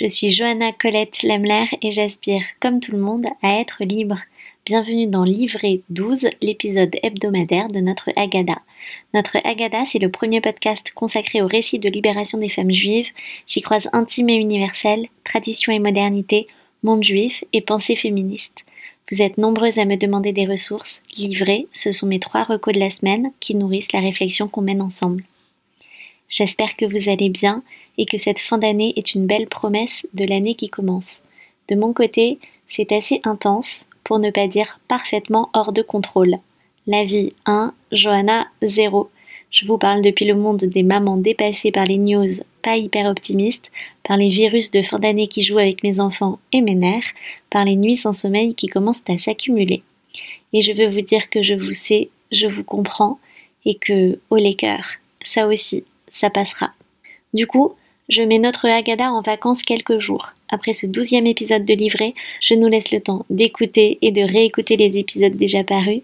Je suis Johanna Colette Lemler et j'aspire, comme tout le monde, à être libre. Bienvenue dans Livret 12, l'épisode hebdomadaire de notre Agada. Notre Agada, c'est le premier podcast consacré au récit de libération des femmes juives. J'y croise intime et universel, tradition et modernité, monde juif et pensée féministe. Vous êtes nombreuses à me demander des ressources. Livrées, ce sont mes trois recos de la semaine qui nourrissent la réflexion qu'on mène ensemble. J'espère que vous allez bien et que cette fin d'année est une belle promesse de l'année qui commence. De mon côté, c'est assez intense, pour ne pas dire parfaitement hors de contrôle. La vie 1, Johanna? 0. Je vous parle depuis le monde des mamans dépassées par les news pas hyper optimistes, par les virus de fin d'année qui jouent avec mes enfants et mes nerfs, par les nuits sans sommeil qui commencent à s'accumuler. Et je veux vous dire que je vous sais, je vous comprends, et que, oh les cœurs, ça aussi, ça passera. Du coup, je mets notre Agada en vacances quelques jours. Après ce douzième épisode de livret, je nous laisse le temps d'écouter et de réécouter les épisodes déjà parus.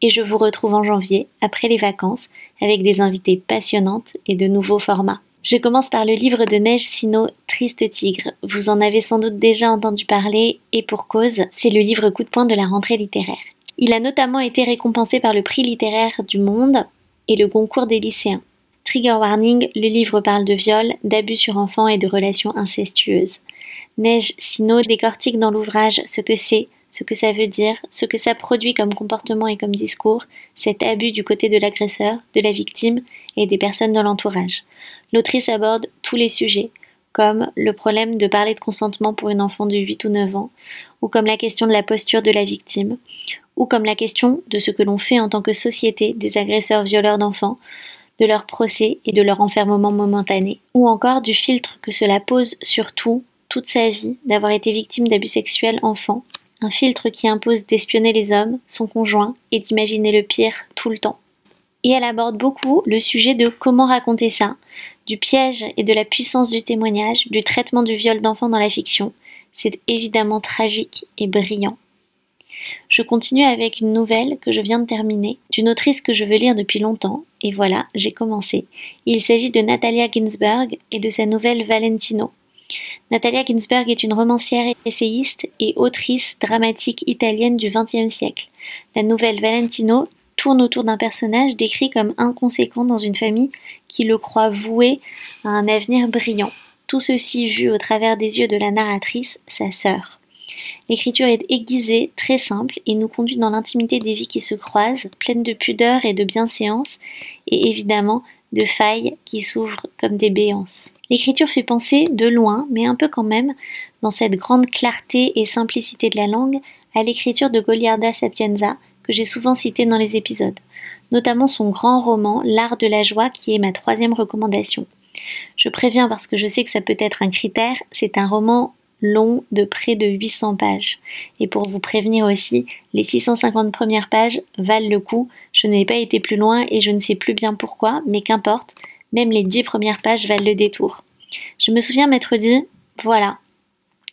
Et je vous retrouve en janvier, après les vacances, avec des invités passionnantes et de nouveaux formats. Je commence par le livre de Neige Sino, Triste Tigre. Vous en avez sans doute déjà entendu parler, et pour cause, c'est le livre coup de poing de la rentrée littéraire. Il a notamment été récompensé par le prix littéraire du Monde et le concours des lycéens. Trigger warning, le livre parle de viol, d'abus sur enfants et de relations incestueuses. Neige Sino décortique dans l'ouvrage ce que c'est, ce que ça veut dire, ce que ça produit comme comportement et comme discours, cet abus du côté de l'agresseur, de la victime et des personnes dans l'entourage. L'autrice aborde tous les sujets, comme le problème de parler de consentement pour une enfant de 8 ou 9 ans, ou comme la question de la posture de la victime, ou comme la question de ce que l'on fait en tant que société des agresseurs violeurs d'enfants, de leur procès et de leur enfermement momentané, ou encore du filtre que cela pose sur tout, toute sa vie, d'avoir été victime d'abus sexuels enfant, un filtre qui impose d'espionner les hommes, son conjoint, et d'imaginer le pire tout le temps. Et elle aborde beaucoup le sujet de comment raconter ça, du piège et de la puissance du témoignage, du traitement du viol d'enfants dans la fiction. C'est évidemment tragique et brillant. Je continue avec une nouvelle que je viens de terminer, d'une autrice que je veux lire depuis longtemps, et voilà, j'ai commencé. Il s'agit de Natalia Ginsberg et de sa nouvelle Valentino. Natalia Ginsberg est une romancière, essayiste et autrice dramatique italienne du XXe siècle. La nouvelle Valentino tourne autour d'un personnage décrit comme inconséquent dans une famille qui le croit voué à un avenir brillant. Tout ceci vu au travers des yeux de la narratrice, sa sœur. L'écriture est aiguisée, très simple, et nous conduit dans l'intimité des vies qui se croisent, pleines de pudeur et de bienséance, et évidemment de failles qui s'ouvrent comme des béances. L'écriture fait penser, de loin, mais un peu quand même, dans cette grande clarté et simplicité de la langue, à l'écriture de Goliarda Sapienza, que j'ai souvent cité dans les épisodes, notamment son grand roman L'art de la joie, qui est ma troisième recommandation. Je préviens parce que je sais que ça peut être un critère, c'est un roman long de près de 800 pages. Et pour vous prévenir aussi, les 650 premières pages valent le coup. Je n'ai pas été plus loin et je ne sais plus bien pourquoi, mais qu'importe, même les 10 premières pages valent le détour. Je me souviens m'être dit, voilà,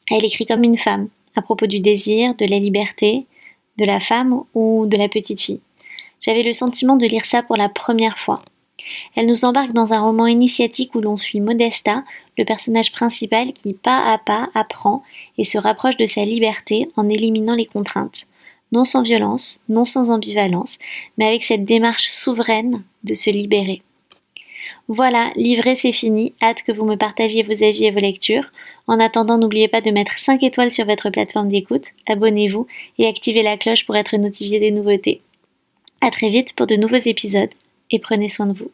elle écrit comme une femme, à propos du désir, de la liberté, de la femme ou de la petite fille. J'avais le sentiment de lire ça pour la première fois. Elle nous embarque dans un roman initiatique où l'on suit Modesta, le personnage principal qui pas à pas apprend et se rapproche de sa liberté en éliminant les contraintes. Non sans violence, non sans ambivalence, mais avec cette démarche souveraine de se libérer. Voilà, livré c'est fini, hâte que vous me partagiez vos avis et vos lectures. En attendant, n'oubliez pas de mettre 5 étoiles sur votre plateforme d'écoute, abonnez-vous et activez la cloche pour être notifié des nouveautés. À très vite pour de nouveaux épisodes et prenez soin de vous.